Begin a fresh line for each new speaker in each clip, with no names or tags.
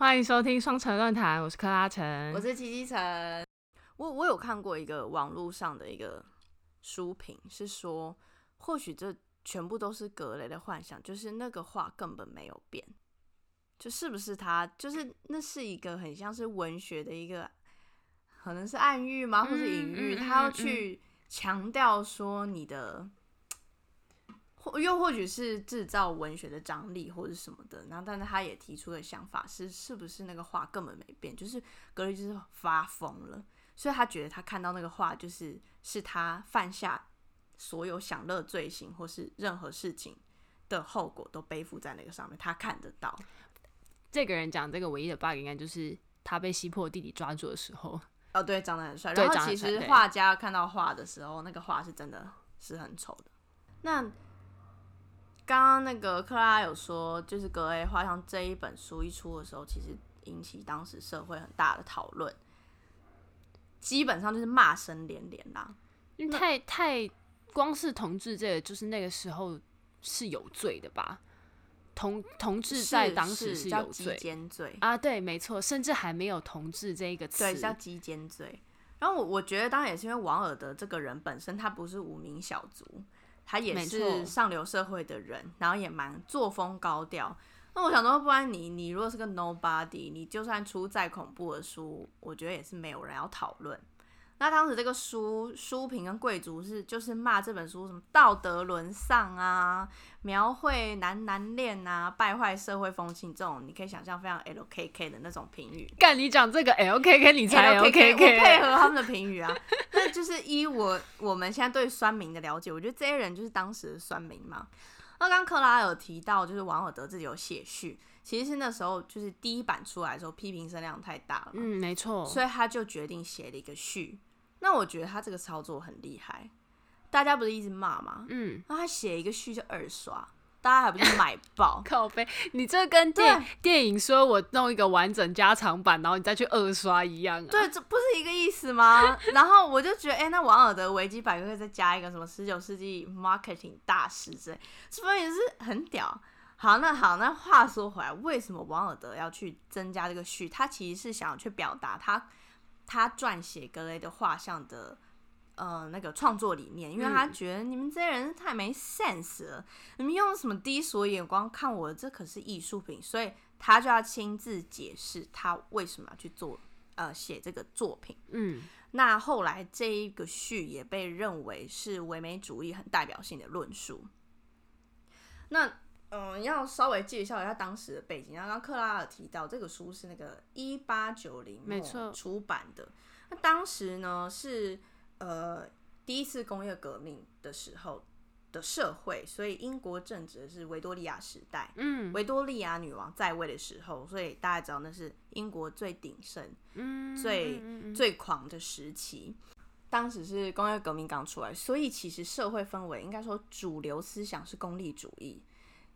欢迎收听双城论坛，我是克拉城，
我是七七城。我我有看过一个网络上的一个书评，是说或许这全部都是格雷的幻想，就是那个画根本没有变，就是不是他，就是那是一个很像是文学的一个，可能是暗喻吗，或是隐喻，他要去强调说你的。或又或许是制造文学的张力或者什么的，然后但是他也提出的想法是，是不是那个画根本没变，就是格雷就是发疯了，所以他觉得他看到那个画就是是他犯下所有享乐罪行或是任何事情的后果都背负在那个上面，他看得到。
这个人讲这个唯一的 bug 应该就是他被西破弟弟抓住的时候，
哦对，长得很帅。然后其实画家看到画的时候，那个画是真的是很丑的。那刚刚那个克拉有说，就是格雷画像这一本书一出的时候，其实引起当时社会很大的讨论，基本上就是骂声连连啦。
因为太太光是同志这个，就是那个时候是有罪的吧？同同志在当时是有罪，
罪
啊，对，没错，甚至还没有同志这一个词，
对，叫奸罪。然后我我觉得，当然也是因为王尔德这个人本身他不是无名小卒。他也是上流社会的人，然后也蛮作风高调。那我想说，不然你你如果是个 nobody，你就算出再恐怖的书，我觉得也是没有人要讨论。那当时这个书书评跟贵族是就是骂这本书什么道德沦丧啊，描绘男男恋啊，败坏社会风气这种，你可以想象非常 LKK 的那种评语。
干你讲这个 LKK，你才 LKK，
我配合他们的评语啊。那就是依我我们现在对酸民的了解，我觉得这些人就是当时的酸民嘛。那刚刚克拉有提到，就是王尔德自己有写序，其实是那时候就是第一版出来的时候，批评声量太大了，
嗯，没错，
所以他就决定写了一个序。那我觉得他这个操作很厉害，大家不是一直骂吗？嗯，那他写一个序就二刷，大家还不是买爆？
靠北，你这跟电电影说我弄一个完整加长版，然后你再去二刷一样啊？
对，这不是一个意思吗？然后我就觉得，哎、欸，那王尔德维基百科再加一个什么十九世纪 marketing 大师之类，是不是也是很屌？好，那好，那话说回来，为什么王尔德要去增加这个序？他其实是想要去表达他。他撰写格雷的画像的，呃，那个创作理念，因为他觉得你们这些人太没 sense 了，你们用什么低俗眼光看我？这可是艺术品，所以他就要亲自解释他为什么要去做，呃，写这个作品。嗯，那后来这一个序也被认为是唯美主义很代表性的论述。那。嗯，要稍微介绍一下当时的背景。刚刚克拉尔提到，这个书是那个一八九零末出版的。那当时呢是呃第一次工业革命的时候的社会，所以英国正值是维多利亚时代。嗯，维多利亚女王在位的时候，所以大家知道那是英国最鼎盛、嗯、最最狂的时期。当时是工业革命刚出来，所以其实社会氛围应该说主流思想是功利主义。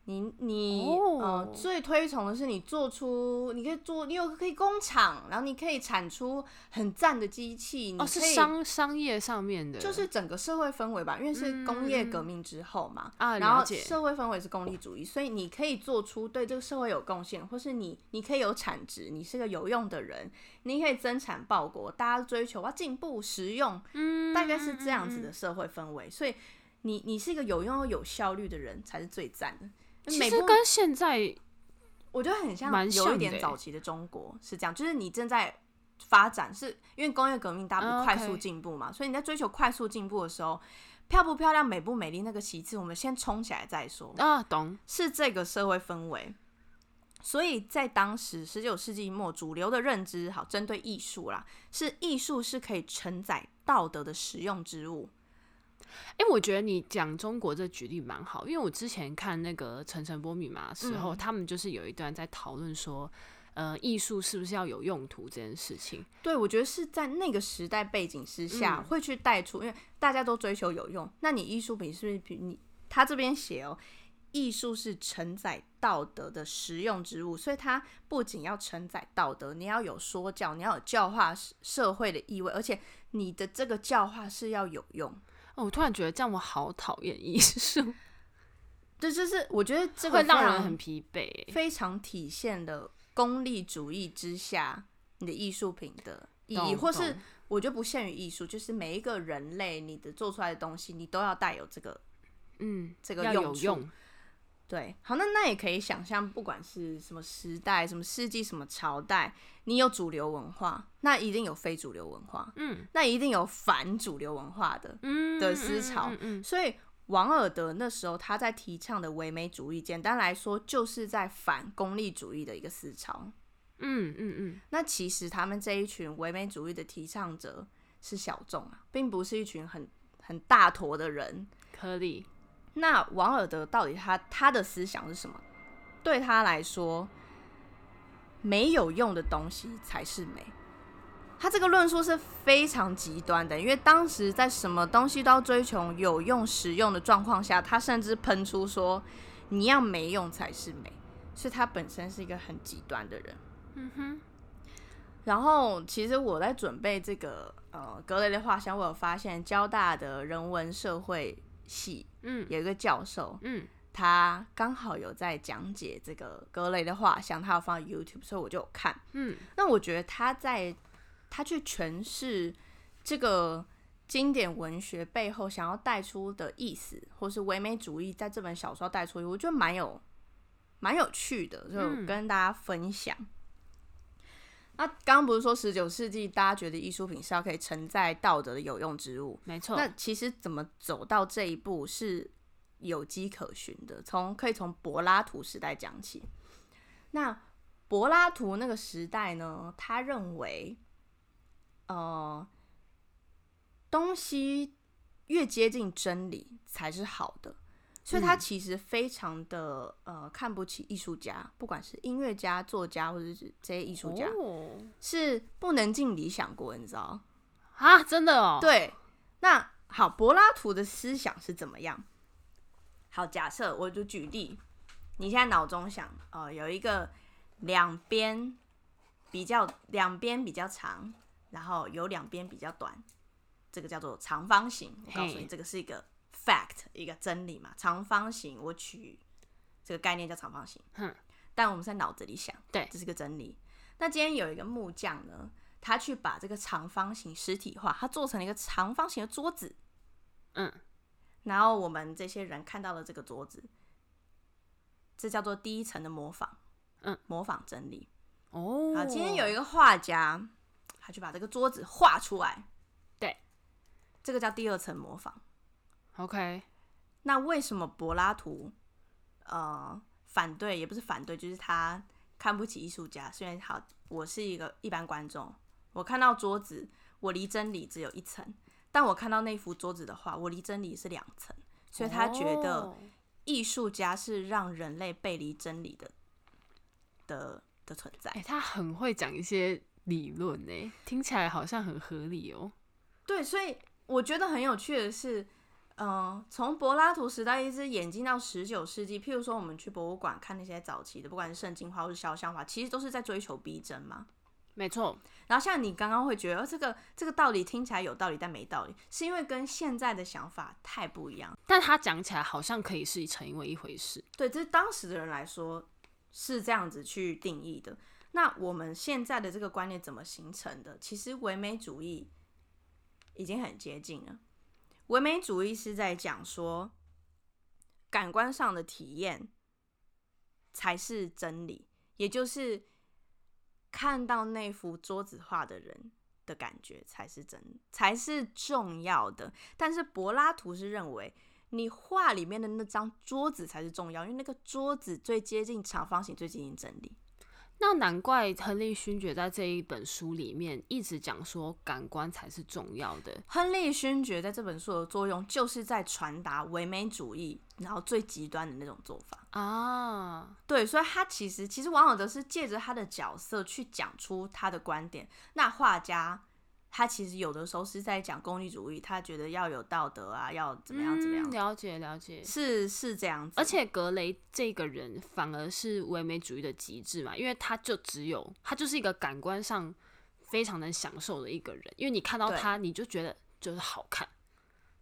你你、oh. 呃最推崇的是你做出你可以做你有可以工厂，然后你可以产出很赞的机器，
哦，是商商业上面的，
就是整个社会氛围吧，因为是工业革命之后嘛，
啊、嗯，
然后社会氛围是功利主义，所以你可以做出对这个社会有贡献，或是你你可以有产值，你是个有用的人，你可以增产报国，大家追求要进步实用，嗯，大概是这样子的社会氛围，所以你你是一个有用又有效率的人才是最赞的。
其实跟现在，
我觉得很像，有一点早期的中国是这样，就是你正在发展，是因为工业革命大步快速进步嘛，所以你在追求快速进步的时候，漂不漂亮、美不美丽那个其次，我们先冲起来再说
啊，懂？
是这个社会氛围，所以在当时十九世纪末，主流的认知，好，针对艺术啦，是艺术是可以承载道德的实用之物。
哎、欸，我觉得你讲中国这举例蛮好，因为我之前看那个《陈晨波密码》的时候，嗯、他们就是有一段在讨论说，呃，艺术是不是要有用途这件事情。
对，我觉得是在那个时代背景之下会去带出，嗯、因为大家都追求有用，那你艺术品是不是比你他这边写哦，艺术是承载道德的实用之物，所以它不仅要承载道德，你要有说教，你要有教化社会的意味，而且你的这个教化是要有用。
哦，我突然觉得这样我好讨厌艺术，
这，就是我觉得这个
会让人很疲惫，
非常体现了功利主义之下你的艺术品的意义，或是我觉得不限于艺术，就是每一个人类你的做出来的东西，你都要带有这个，
嗯，
这个用处。对，好，那那也可以想象，不管是什么时代、什么世纪、什么朝代，你有主流文化，那一定有非主流文化，
嗯，
那一定有反主流文化的，
嗯
的思潮，
嗯，嗯，嗯，嗯，
所以王尔德那时候他在提倡的唯美主义，简单来说就是在反功利主义的一个思潮，
嗯嗯嗯，
那其实他们这一群唯美主义的提倡者是小众啊，并不是一群很很大坨的人，
可以。
那王尔德到底他他的思想是什么？对他来说，没有用的东西才是美。他这个论述是非常极端的，因为当时在什么东西都要追求有用、实用的状况下，他甚至喷出说：“你要没用才是美。”所以他本身是一个很极端的人。
嗯哼。
然后，其实我在准备这个呃格雷的画像，我有发现交大的人文社会。系，嗯，有一个教授，
嗯，
他刚好有在讲解这个格雷的画像，他有放 YouTube，所以我就有看，
嗯，
那我觉得他在他去诠释这个经典文学背后想要带出的意思，或是唯美主义在这本小说带出，我觉得蛮有蛮有趣的，就跟大家分享。嗯、那刚刚不是说十九世纪大家觉得艺术品是要可以承载道德的有用之物？
没错。
那其实怎么走到这一步是有迹可循的，从可以从柏拉图时代讲起。那柏拉图那个时代呢，他认为，呃，东西越接近真理才是好的。所以他其实非常的呃看不起艺术家，不管是音乐家、作家或者是这些艺术家，
哦，
是不能进理想国，你知道
啊？真的哦。
对，那好，柏拉图的思想是怎么样？好，假设我就举例，你现在脑中想，呃，有一个两边比较两边比较长，然后有两边比较短，这个叫做长方形。我告诉你，这个是一个。Fact 一个真理嘛，长方形，我取这个概念叫长方形。
哼，
但我们在脑子里想，
对，
这是个真理。那今天有一个木匠呢，他去把这个长方形实体化，他做成了一个长方形的桌子。
嗯，
然后我们这些人看到了这个桌子，这叫做第一层的模仿。嗯，模仿真理。
哦，
好，今天有一个画家，他去把这个桌子画出来。
对，
这个叫第二层模仿。
OK，
那为什么柏拉图呃反对，也不是反对，就是他看不起艺术家。虽然好，我是一个一般观众，我看到桌子，我离真理只有一层；但我看到那幅桌子的话，我离真理是两层。所以他觉得艺术家是让人类背离真理的的的存在。
哎、欸，他很会讲一些理论呢，听起来好像很合理哦。
对，所以我觉得很有趣的是。嗯，从柏拉图时代一直演进到十九世纪，譬如说我们去博物馆看那些早期的，不管是圣经画或是肖像画，其实都是在追求逼真嘛。
没错。
然后像你刚刚会觉得这个这个道理听起来有道理，但没道理，是因为跟现在的想法太不一样。
但他讲起来好像可以是成为一回事。
对，这是当时的人来说是这样子去定义的。那我们现在的这个观念怎么形成的？其实唯美主义已经很接近了。唯美主义是在讲说，感官上的体验才是真理，也就是看到那幅桌子画的人的感觉才是真，才是重要的。但是柏拉图是认为，你画里面的那张桌子才是重要，因为那个桌子最接近长方形，最接近真理。
那难怪亨利勋爵在这一本书里面一直讲说，感官才是重要的。
亨利勋爵在这本书的作用，就是在传达唯美主义，然后最极端的那种做法
啊。
对，所以他其实其实王尔德是借着他的角色去讲出他的观点。那画家。他其实有的时候是在讲功利主义，他觉得要有道德啊，要怎么样怎么样。
嗯、了解了解，
是是这样子。
而且格雷这个人反而是唯美主义的极致嘛，因为他就只有他就是一个感官上非常能享受的一个人，因为你看到他，你就觉得就是好看。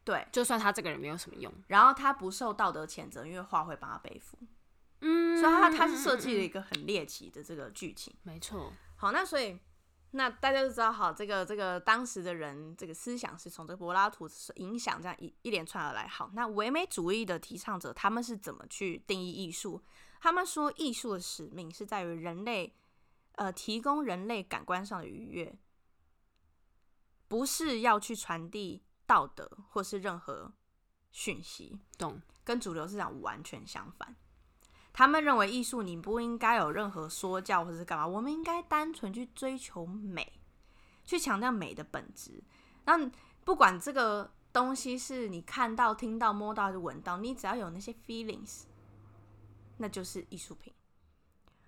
对，
就算他这个人没有什么用，
然后他不受道德谴责，因为画会帮他背负。嗯，所以他他是设计了一个很猎奇的这个剧情，
没错。
好，那所以那大家都知道，好，这个这个当时的人这个思想是从这个柏拉图影响这样一一连串而来。好，那唯美主义的提倡者他们是怎么去定义艺术？他们说艺术的使命是在于人类，呃，提供人类感官上的愉悦，不是要去传递道德或是任何讯息。
懂？
跟主流思想完全相反。他们认为艺术你不应该有任何说教或者是干嘛，我们应该单纯去追求美，去强调美的本质。那不管这个东西是你看到、听到、摸到还是闻到，你只要有那些 feelings，那就是艺术品。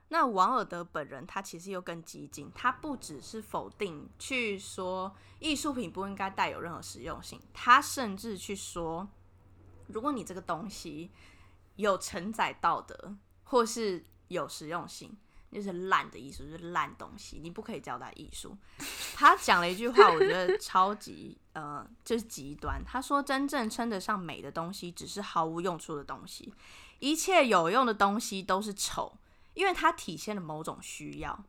那王尔德本人他其实又更激进，他不只是否定去说艺术品不应该带有任何实用性，他甚至去说，如果你这个东西。有承载道德，或是有实用性，就是烂的艺术，就是烂东西，你不可以叫它艺术。他讲了一句话，我觉得超级呃，就是极端。他说：“真正称得上美的东西，只是毫无用处的东西。一切有用的东西都是丑，因为它体现了某种需要。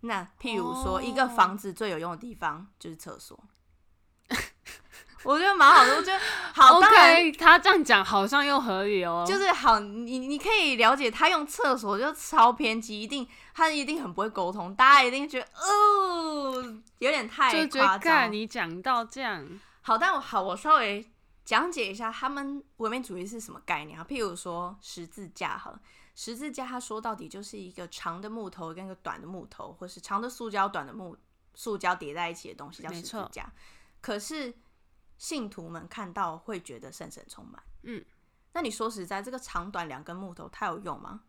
那譬如说，一个房子最有用的地方就是厕所。”我觉得蛮好的，我觉得 好。
OK，他这样讲好像又合理哦。
就是好，你你可以了解他用厕所就超偏激，一定他一定很不会沟通，大家一定觉得哦，有点太夸张。
你讲到这样，
好，但我好，我稍微讲解一下他们唯美主义是什么概念啊？譬如说十字架，好了，十字架它说到底就是一个长的木头跟一个短的木头，或是长的塑胶、短的木塑胶叠在一起的东西叫十字架。可是信徒们看到会觉得圣神充满。嗯，那你说实在，这个长短两根木头，它有用吗？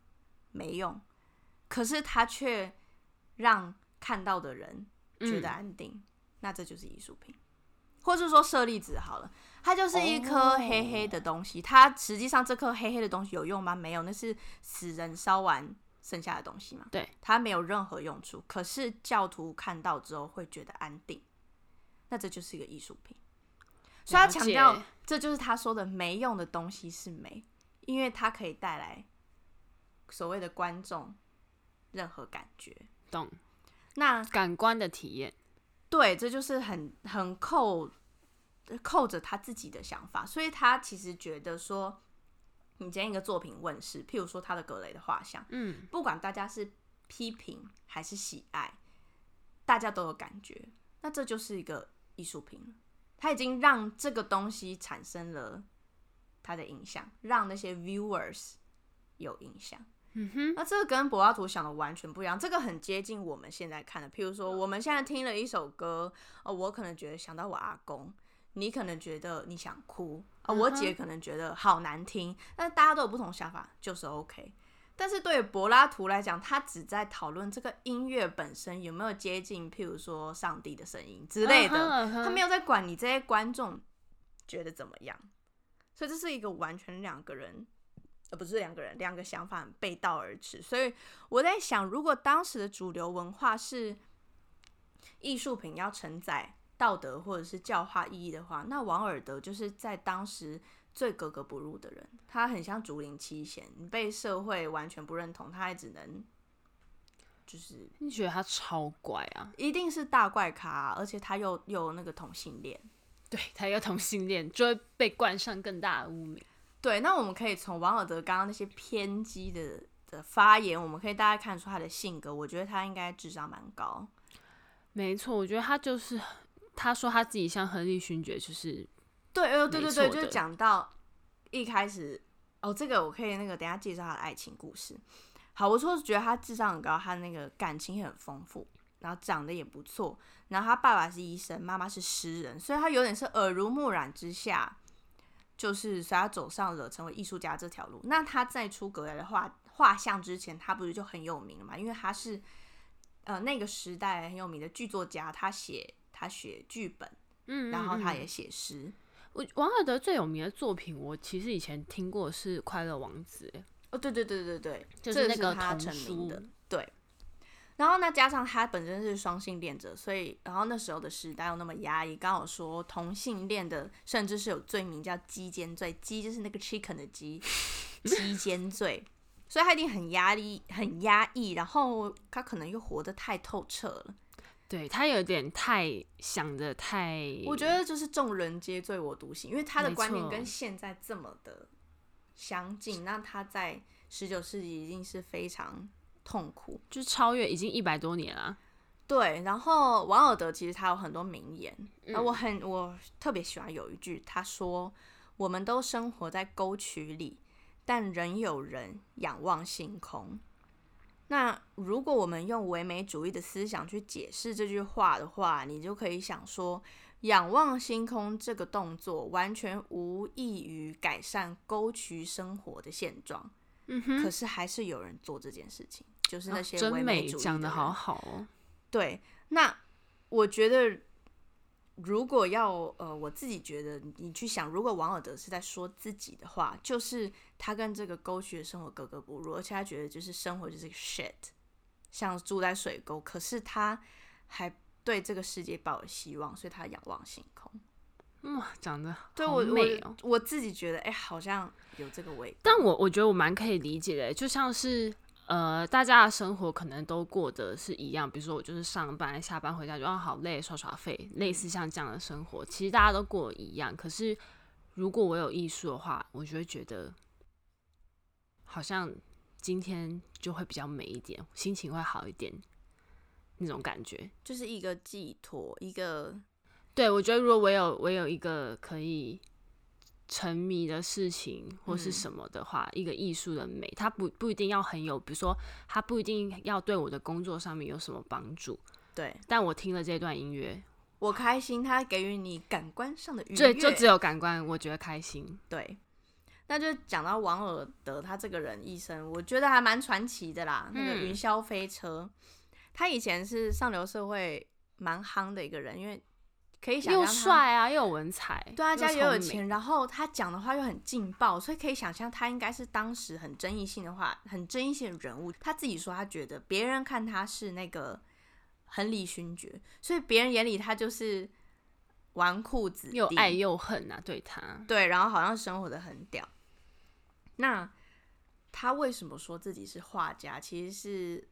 没用。可是它却让看到的人觉得安定。嗯、那这就是艺术品，或者说舍利子好了，它就是一颗黑黑的东西。哦、它实际上这颗黑黑的东西有用吗？没有，那是死人烧完剩下的东西嘛。
对，
它没有任何用处。可是教徒看到之后会觉得安定，那这就是一个艺术品。所以他强调，这就是他说的没用的东西是美，因为它可以带来所谓的观众任何感觉。
懂？
那
感官的体验，
对，这就是很很扣扣着他自己的想法。所以他其实觉得说，你今天一个作品问世，譬如说他的格雷的画像，嗯，不管大家是批评还是喜爱，大家都有感觉，那这就是一个艺术品。他已经让这个东西产生了他的影响，让那些 viewers 有影响。嗯哼，那这个跟柏拉图想的完全不一样。这个很接近我们现在看的，譬如说我们现在听了一首歌，哦，我可能觉得想到我阿公，你可能觉得你想哭，啊，我姐可能觉得好难听，但大家都有不同想法，就是 OK。但是对于柏拉图来讲，他只在讨论这个音乐本身有没有接近，譬如说上帝的声音之类的，uh huh, uh huh. 他没有在管你这些观众觉得怎么样。所以这是一个完全两个人，呃，不是两个人，两个想法背道而驰。所以我在想，如果当时的主流文化是艺术品要承载道德或者是教化意义的话，那王尔德就是在当时。最格格不入的人，他很像竹林七贤，被社会完全不认同，他还只能就是
你觉得他超怪啊？
一定是大怪咖啊，而且他又又有那个同性恋，
对，他有同性恋，就会被冠上更大的污名。
对，那我们可以从王尔德刚刚那些偏激的的发言，我们可以大概看出他的性格。我觉得他应该智商蛮高。
没错，我觉得他就是他说他自己像亨利勋爵，就是。
对，呃，对对对，就讲到一开始哦，这个我可以那个等下介绍他的爱情故事。好，我说是觉得他智商很高，他那个感情也很丰富，然后长得也不错，然后他爸爸是医生，妈妈是诗人，所以他有点是耳濡目染之下，就是所以他走上了成为艺术家这条路。那他在出格莱的画画像之前，他不是就很有名了嘛？因为他是呃那个时代很有名的剧作家，他写他写剧本，嗯，然后他也写诗。
我王尔德最有名的作品，我其实以前听过是《快乐王子》。
哦，对对对对对，
就是那个
他成名的。对。然后呢，加上他本身是双性恋者，所以然后那时候的时代又那么压抑，刚好说同性恋的甚至是有罪名叫鸡奸罪，鸡就是那个 chicken 的鸡，鸡 奸罪。所以他一定很压力、很压抑，然后他可能又活得太透彻了。
对，他有点太想的太，
我觉得就是众人皆醉我独醒，因为他的观念跟现在这么的相近。那他在十九世纪已经是非常痛苦，
就是超越已经一百多年了。
对，然后王尔德其实他有很多名言，嗯、我很我特别喜欢有一句，他说：“我们都生活在沟渠里，但仍有人仰望星空。”那如果我们用唯美主义的思想去解释这句话的话，你就可以想说，仰望星空这个动作完全无异于改善沟渠生活的现状。嗯哼，可是还是有人做这件事情，就是那些唯美主义。
讲的好好哦。
对，那我觉得。如果要呃，我自己觉得，你去想，如果王尔德是在说自己的话，就是他跟这个沟渠的生活格格不入，而且他觉得就是生活就是个 shit，像住在水沟，可是他还对这个世界抱有希望，所以他仰望星空。
哇，长得
对我，我自己觉得，哎，好像有这个味道。
但我我觉得我蛮可以理解的，就像是。呃，大家的生活可能都过得是一样，比如说我就是上班、下班回家就啊好累，刷刷废，类似像这样的生活，其实大家都过一样。可是如果我有艺术的话，我就会觉得好像今天就会比较美一点，心情会好一点，那种感觉
就是一个寄托，一个
对，我觉得如果我有我有一个可以。沉迷的事情或是什么的话，嗯、一个艺术的美，它不不一定要很有，比如说，它不一定要对我的工作上面有什么帮助。
对，
但我听了这段音乐，
我开心，它给予你感官上的愉悦。
对，就只有感官，我觉得开心。
对，那就讲到王尔德他这个人一生，我觉得还蛮传奇的啦。那个云霄飞车，他以前是上流社会蛮夯的一个人，因为。可以想象，又
帅啊，又有文采，
对啊，家里又有钱，然后他讲的话又很劲爆，所以可以想象他应该是当时很争议性的话，很争议性的人物。他自己说，他觉得别人看他是那个亨利勋爵，所以别人眼里他就是纨绔子弟，
又爱又恨啊，对他，
对，然后好像生活的很屌。那他为什么说自己是画家？其实是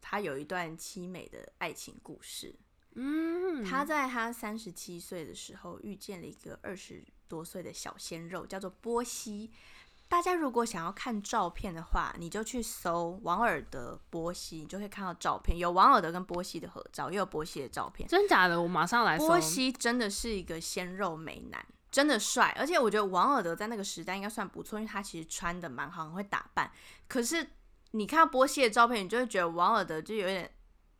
他有一段凄美的爱情故事。嗯，他在他三十七岁的时候遇见了一个二十多岁的小鲜肉，叫做波西。大家如果想要看照片的话，你就去搜王尔德波西，你就可以看到照片，有王尔德跟波西的合照，也有波西的照片。
真假的？我马上来搜。
波西真的是一个鲜肉美男，真的帅。而且我觉得王尔德在那个时代应该算不错，因为他其实穿的蛮好，很会打扮。可是你看到波西的照片，你就会觉得王尔德就有点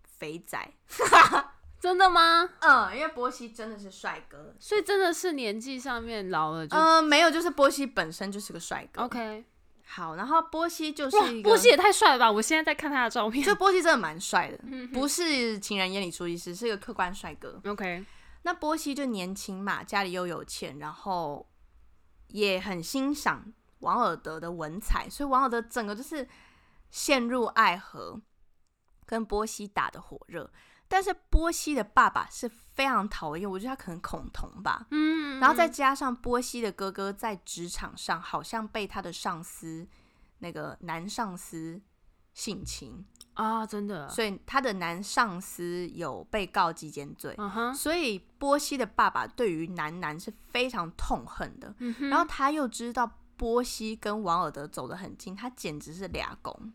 肥仔。
真的吗？
嗯，因为波西真的是帅哥，
所以真的是年纪上面老了就。
嗯，没有，就是波西本身就是个帅哥。
OK，
好，然后波西就是一个
波西也太帅了吧！我现在在看他的照片，
这 波西真的蛮帅的，不是情人眼里出西施，是一个客观帅哥。
OK，
那波西就年轻嘛，家里又有钱，然后也很欣赏王尔德的文采，所以王尔德整个就是陷入爱河，跟波西打的火热。但是波西的爸爸是非常讨厌，我觉得他可能恐同吧。嗯，然后再加上波西的哥哥在职场上好像被他的上司那个男上司性侵
啊，真的，
所以他的男上司有被告奸奸罪。嗯哼，所以波西的爸爸对于男男是非常痛恨的。然后他又知道波西跟王尔德走得很近，他简直是俩公。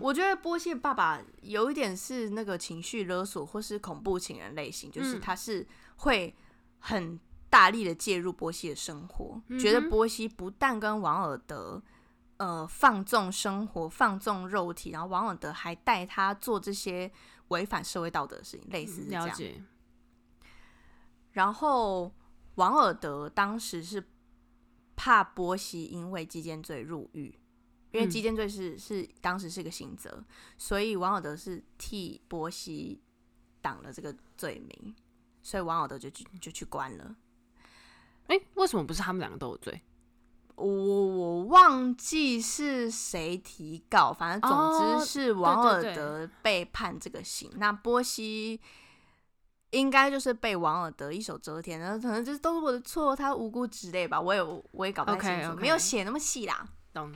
我觉得波西的爸爸有一点是那个情绪勒索或是恐怖情人类型，就是他是会很大力的介入波西的生活，嗯、觉得波西不但跟王尔德呃放纵生活、放纵肉体，然后王尔德还带他做这些违反社会道德的事情，类似是这样。了解。然后王尔德当时是怕波西因为基奸罪入狱。因为基奸罪是是当时是个刑责，所以王尔德是替波西挡了这个罪名，所以王尔德就去就去关了。
哎、欸，为什么不是他们两个都有罪？
我我忘记是谁提告，反正总之是王尔德被判这个刑。那波西应该就是被王尔德一手遮天，然后可能就是都是我的错，他无辜之类吧。我也我也搞不太清楚，okay, okay. 没有写那么细啦。懂。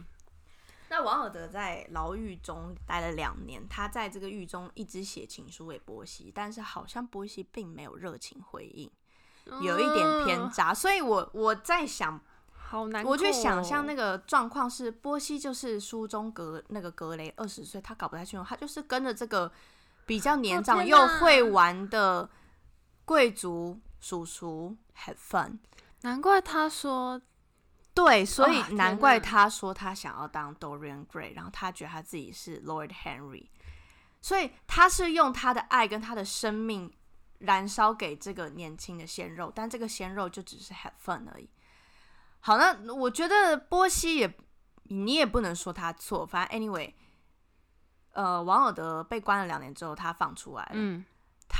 那王尔德在牢狱中待了两年，他在这个狱中一直写情书给波西，但是好像波西并没有热情回应，有一点偏 渣。所以我我在想，
好难过，
我就想象那个状况是波西就是书中格那个格雷二十岁，他搞不太清楚，他就是跟着这个比较年长又会玩的贵族叔叔 have fun。
难怪他说。
对，所以难怪他说他想要当 Dorian Gray，然后他觉得他自己是 Lord Henry，所以他是用他的爱跟他的生命燃烧给这个年轻的鲜肉，但这个鲜肉就只是 have fun 而已。好，那我觉得波西也，你也不能说他错，反正 anyway，呃，王尔德被关了两年之后，他放出来了。嗯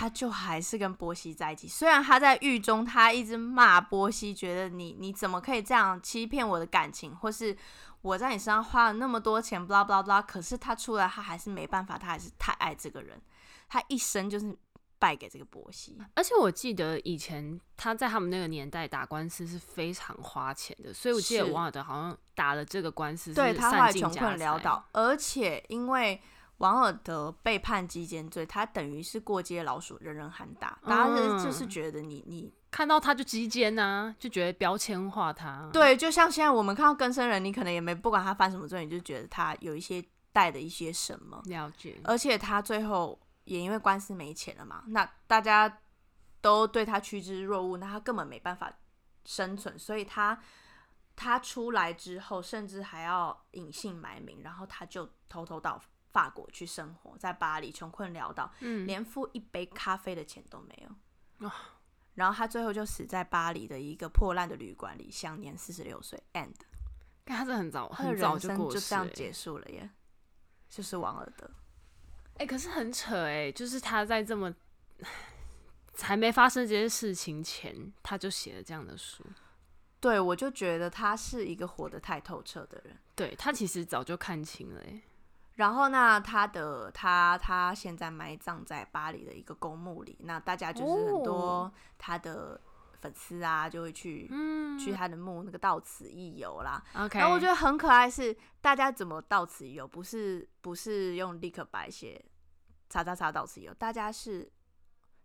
他就还是跟波西在一起，虽然他在狱中，他一直骂波西，觉得你你怎么可以这样欺骗我的感情，或是我在你身上花了那么多钱，blah blah blah。可是他出来，他还是没办法，他还是太爱这个人，他一生就是败给这个波西。
而且我记得以前他在他们那个年代打官司是非常花钱的，所以我记得王尔德好像打了这个官司，
对他后来穷困潦倒，而且因为。王尔德被判鸡奸罪，他等于是过街老鼠，人人喊打。大家就是觉得你你
看到他就鸡奸呐，就觉得标签化他。
对，就像现在我们看到更生人，你可能也没不管他犯什么罪，你就觉得他有一些带的一些什么。
了解。
而且他最后也因为官司没钱了嘛，那大家都对他趋之若鹜，那他根本没办法生存，所以他他出来之后，甚至还要隐姓埋名，然后他就偷偷到。法国去生活，在巴黎穷困潦倒，嗯，连付一杯咖啡的钱都没有。哦，然后他最后就死在巴黎的一个破烂的旅馆里，享年四十六岁。And，
他是很早，
他的人生就这样结束了耶。就是王尔德。
哎、欸，可是很扯哎，就是他在这么 还没发生这件事情前，他就写了这样的书。
对，我就觉得他是一个活得太透彻的人。
对，他其实早就看清了哎。
然后那，他的他他现在埋葬在巴黎的一个公墓里。那大家就是很多他的粉丝啊，就会去、哦、去他的墓那个到此一游啦。
OK，
然后我觉得很可爱是大家怎么到此一游，不是不是用立刻白写叉叉叉到此一游，大家是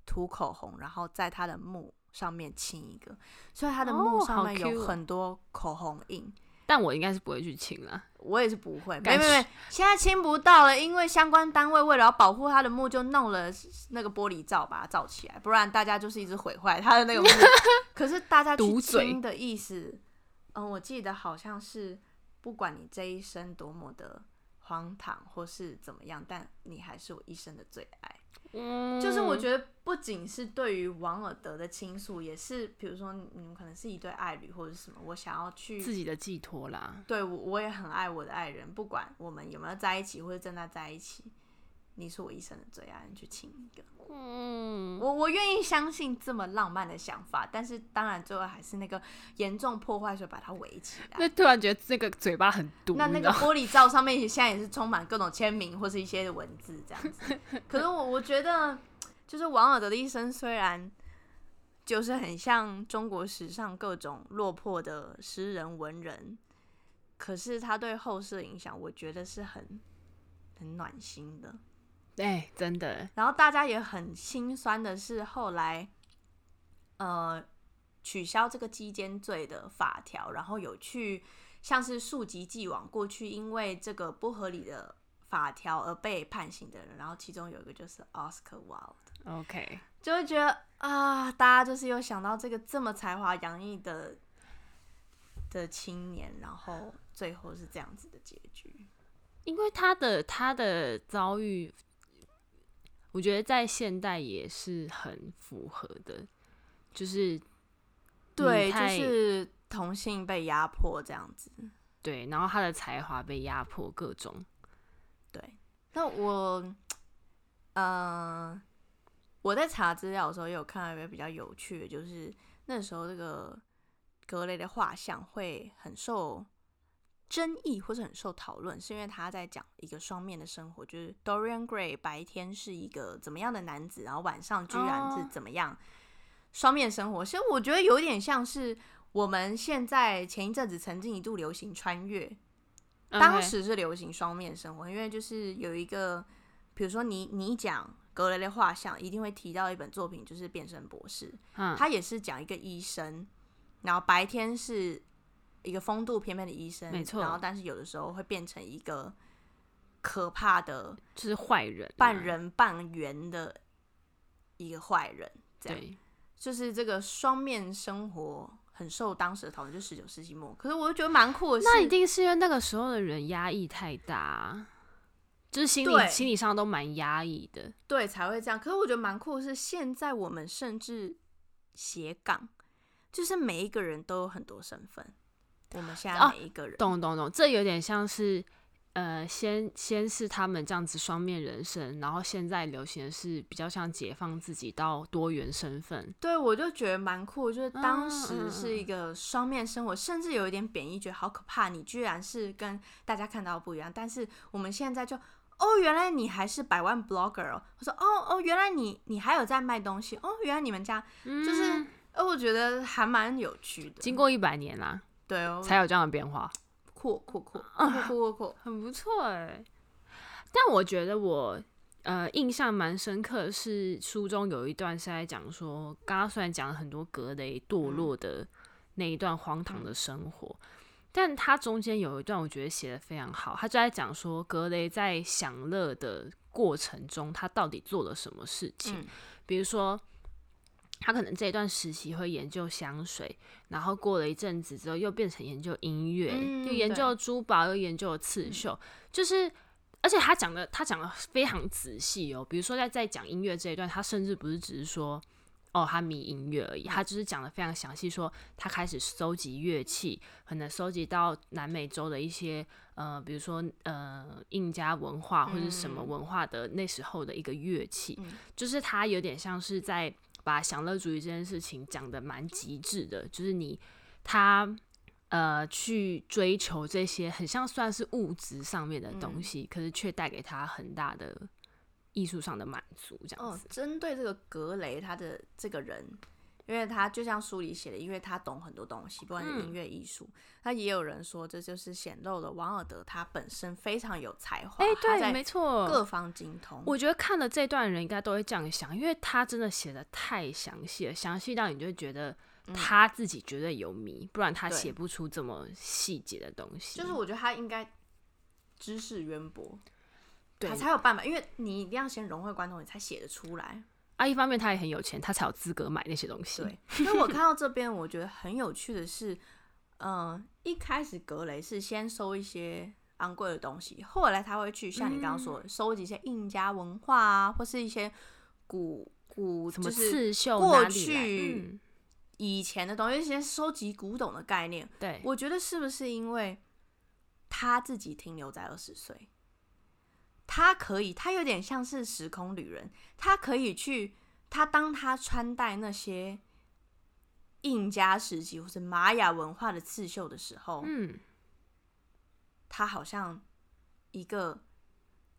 涂口红，然后在他的墓上面亲一个，所以他的墓上面有很多口红印。哦
但我应该是不会去亲了，
我也是不会，没没没，现在亲不到了，因为相关单位为了要保护他的墓，就弄了那个玻璃罩把它罩起来，不然大家就是一直毁坏他的那个墓。可是大家去亲的意思，嗯，我记得好像是，不管你这一生多么的荒唐或是怎么样，但你还是我一生的最爱。嗯，就是我觉得不仅是对于王尔德的倾诉，也是比如说你们可能是一对爱侣或者什么，我想要去
自己的寄托啦。
对，我我也很爱我的爱人，不管我们有没有在一起或者正在在一起，你是我一生的最爱，你去亲一个。嗯，我我愿意相信这么浪漫的想法，但是当然最后还是那个严重破坏，所以把它围起来。
那突然觉得这个嘴巴很毒。
那那个玻璃罩上面现在也是充满各种签名或是一些文字这样子。可是我我觉得，就是王尔德的一生虽然就是很像中国史上各种落魄的诗人文人，可是他对后世的影响，我觉得是很很暖心的。
对，真的。
然后大家也很心酸的是，后来，呃，取消这个基奸罪的法条，然后有去像是溯及既往过去因为这个不合理的法条而被判刑的人，然后其中有一个就是 Oscar Wilde。
OK，
就会觉得啊，大家就是有想到这个这么才华洋溢的的青年，然后最后是这样子的结局，
因为他的他的遭遇。我觉得在现代也是很符合的，就是
对，就是同性被压迫这样子，
对，然后他的才华被压迫，各种，
对。那我，嗯、呃，我在查资料的时候也有看到一个比较有趣的，就是那时候这个格雷的画像会很受。争议或者很受讨论，是因为他在讲一个双面的生活，就是 Dorian Gray 白天是一个怎么样的男子，然后晚上居然是怎么样双面生活。其实我觉得有点像是我们现在前一阵子曾经一度流行穿越当时是流行双面生活，因为就是有一个，比如说你你讲格雷的画像，一定会提到一本作品，就是《变身博士》。嗯，他也是讲一个医生，然后白天是一个风度翩翩的医生，没错。然后但是有的时候会变成一个可怕的，
就是坏人，
半人半猿的一个坏人。这样，对，就是这个双面生活。很受当时的讨论，就十九世纪末。可是我就觉得蛮酷的是，
那一定是因为那个时候的人压抑太大，就是心理心理上都蛮压抑的，
对，才会这样。可是我觉得蛮酷的是，现在我们甚至斜杠，就是每一个人都有很多身份。我们现在每一个人，
哦、懂懂懂，这有点像是。呃，先先是他们这样子双面人生，然后现在流行的是比较像解放自己到多元身份。
对，我就觉得蛮酷，就是当时是一个双面生活，嗯、甚至有一点贬义，觉得好可怕，你居然是跟大家看到的不一样。但是我们现在就，哦，原来你还是百万 blogger 哦。我说，哦哦，原来你你还有在卖东西，哦，原来你们家就是，呃、嗯，我觉得还蛮有趣的。
经过一百年啦，
对哦，
才有这样的变化。
酷酷酷酷 酷酷，
很不错哎。但我觉得我呃印象蛮深刻的是书中有一段是在讲说，刚刚虽然讲了很多格雷堕落的那一段荒唐的生活，嗯、但他中间有一段我觉得写的非常好，他就在讲说格雷在享乐的过程中，他到底做了什么事情，嗯、比如说。他可能这一段时期会研究香水，然后过了一阵子之后又变成研究音乐，嗯、又研究珠宝，又研究刺绣，嗯、就是而且他讲的他讲的非常仔细哦。比如说在在讲音乐这一段，他甚至不是只是说哦他迷音乐而已，他就是讲的非常详细，说他开始收集乐器，可能收集到南美洲的一些呃，比如说呃印加文化或者什么文化的那时候的一个乐器，嗯、就是他有点像是在。把享乐主义这件事情讲的蛮极致的，就是你他呃去追求这些很像算是物质上面的东西，嗯、可是却带给他很大的艺术上的满足，这样子。
针、哦、对这个格雷他的这个人。因为他就像书里写的，因为他懂很多东西，不管是音乐艺术，他、嗯、也有人说这就是显露了王尔德他本身非常有才华。哎、欸，对，没错，各方精通。
我觉得看了这段人应该都会这样想，因为他真的写的太详细了，详细到你就会觉得他自己绝对有迷，嗯、不然他写不出这么细节的东西。
就是我觉得他应该知识渊博，对他才有办法，因为你一定要先融会贯通，你才写得出来。
啊，一方面他也很有钱，他才有资格买那些东西。
对，所以我看到这边，我觉得很有趣的是，嗯、呃，一开始格雷是先收一些昂贵的东西，后来他会去像你刚刚说的，收集一些印加文化啊，或是一些古古什么刺绣，过去以前的东西，一些收集古董的概念。对，我觉得是不是因为他自己停留在二十岁？他可以，他有点像是时空旅人，他可以去，他当他穿戴那些印加时期或是玛雅文化的刺绣的时候，嗯，他好像一个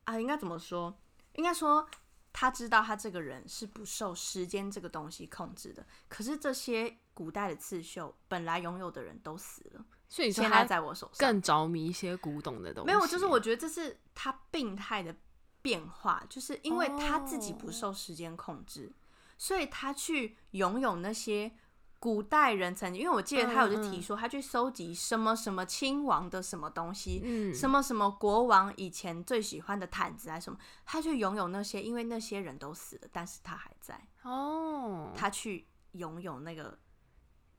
啊，应该怎么说？应该说他知道他这个人是不受时间这个东西控制的，可是这些古代的刺绣本来拥有的人都死了。所以现在在我手上
更着迷一些古董的东西。
没有，就是我觉得这是他病态的变化，就是因为他自己不受时间控制，oh. 所以他去拥有那些古代人曾经。因为我记得他有就提说，他去收集什么什么亲王的什么东西，嗯，什么什么国王以前最喜欢的毯子啊什么，他去拥有那些，因为那些人都死了，但是他还在哦。Oh. 他去拥有那个，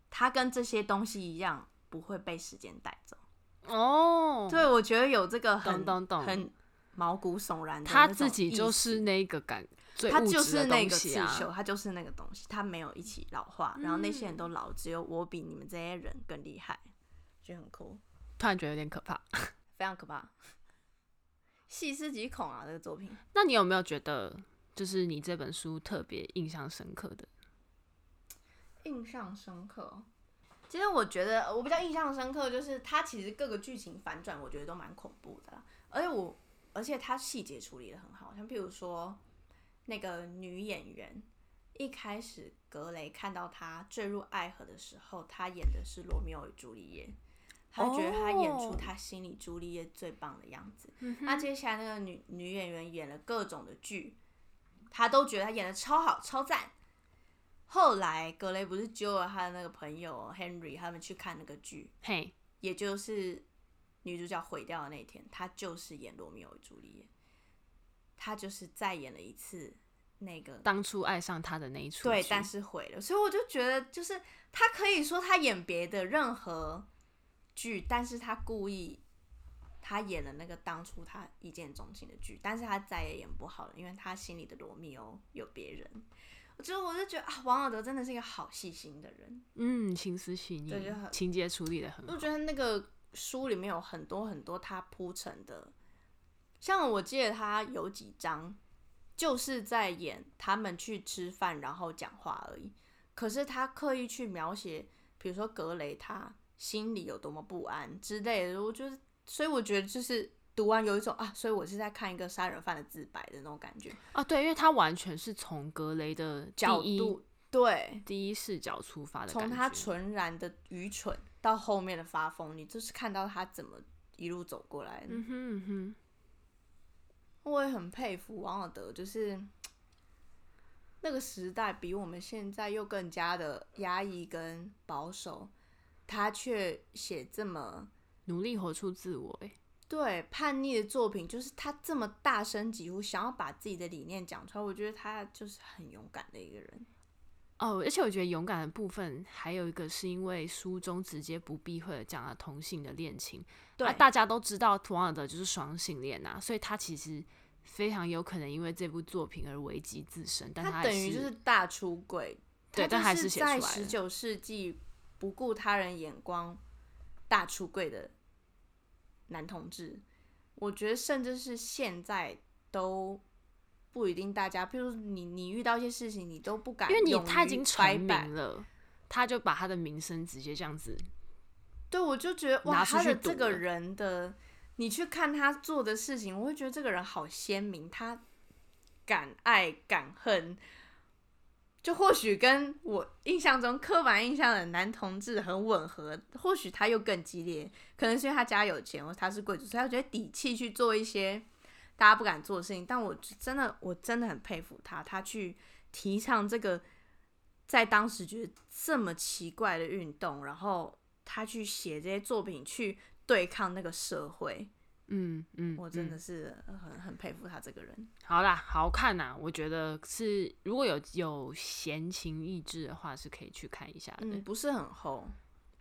他跟这些东西一样。不会被时间带走哦。对，我觉得有这个很懂懂懂很毛骨悚然的。
他自己就是那个感，
他就是那个刺绣，他就是那个东西，他没有一起老化，然后那些人都老，只有我比你们这些人更厉害，觉得很酷。
突然觉得有点可怕，
非常可怕，细思极恐啊！这个作品。
那你有没有觉得，就是你这本书特别印象深刻的？
印象深刻。其实我觉得我比较印象深刻，就是它其实各个剧情反转，我觉得都蛮恐怖的。而且我，而且它细节处理的很好，像譬如说那个女演员，一开始格雷看到她坠入爱河的时候，她演的是罗密欧与朱丽叶，他觉得她演出他心里朱丽叶最棒的样子。Oh. 那接下来那个女女演员演了各种的剧，他都觉得她演的超好超赞。后来格雷不是揪了他的那个朋友 Henry 他们去看那个剧，
嘿.
也就是女主角毁掉的那天，他就是演罗密欧与朱丽叶，他就是再演了一次那个
当初爱上他的那一出，
对，但是毁了。所以我就觉得，就是他可以说他演别的任何剧，但是他故意他演了那个当初他一见钟情的剧，但是他再也演不好了，因为他心里的罗密欧有别人。就我就觉得啊，王尔德真的是一个好细心的人，
嗯，心思细腻，情节处理的很好。
我觉得那个书里面有很多很多他铺陈的，像我记得他有几章就是在演他们去吃饭然后讲话而已，可是他刻意去描写，比如说格雷他心里有多么不安之类的，我觉得，所以我觉得就是。读完有一种啊，所以我是在看一个杀人犯的自白的那种感觉
啊，对，因为他完全是从格雷的
角度，对，
第一视角出发的，
从他纯然的愚蠢到后面的发疯，你就是看到他怎么一路走过来的。嗯哼嗯哼，我也很佩服王尔德，就是那个时代比我们现在又更加的压抑跟保守，他却写这么
努力活出自我，哎。
对，叛逆的作品就是他这么大声疾呼，想要把自己的理念讲出来。我觉得他就是很勇敢的一个人。
哦，而且我觉得勇敢的部分还有一个是因为书中直接不避讳的讲了同性的恋情。对、啊，大家都知道王尔德就是双性恋呐，所以他其实非常有可能因为这部作品而危及自身。但他，
他等于就是大出轨，
对，但还是
在十九世纪不顾他人眼光大出轨的。男同志，我觉得甚至是现在都不一定。大家，譬如你，你遇到一些事情，你都不敢，
因为你他已经成名了，他就把他的名声直接这样子。
对，我就觉得哇，他的这个人的，你去看他做的事情，我会觉得这个人好鲜明，他敢爱敢恨。就或许跟我印象中刻板印象的男同志很吻合，或许他又更激烈，可能是因为他家有钱，或他是贵族，所以他觉得底气去做一些大家不敢做的事情。但我真的，我真的很佩服他，他去提倡这个在当时觉得这么奇怪的运动，然后他去写这些作品去对抗那个社会。嗯嗯，我真的是很很佩服他这个人。
好啦，好看呐，我觉得是如果有有闲情逸致的话，是可以去看一下的。
嗯，不是很厚。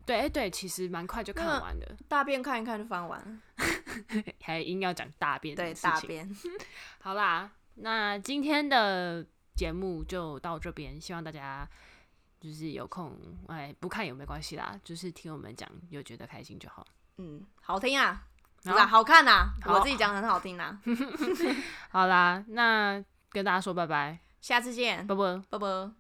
对，哎对，其实蛮快就看完的。
大便看一看就翻完，
还硬要讲大便。
对，大便。
好啦，那今天的节目就到这边，希望大家就是有空哎不看也没关系啦，就是听我们讲有觉得开心就好。
嗯，好听啊。好看呐、啊！我自己讲很好听呐、啊。
好啦，那跟大家说拜拜，
下次见，
拜拜，
拜拜。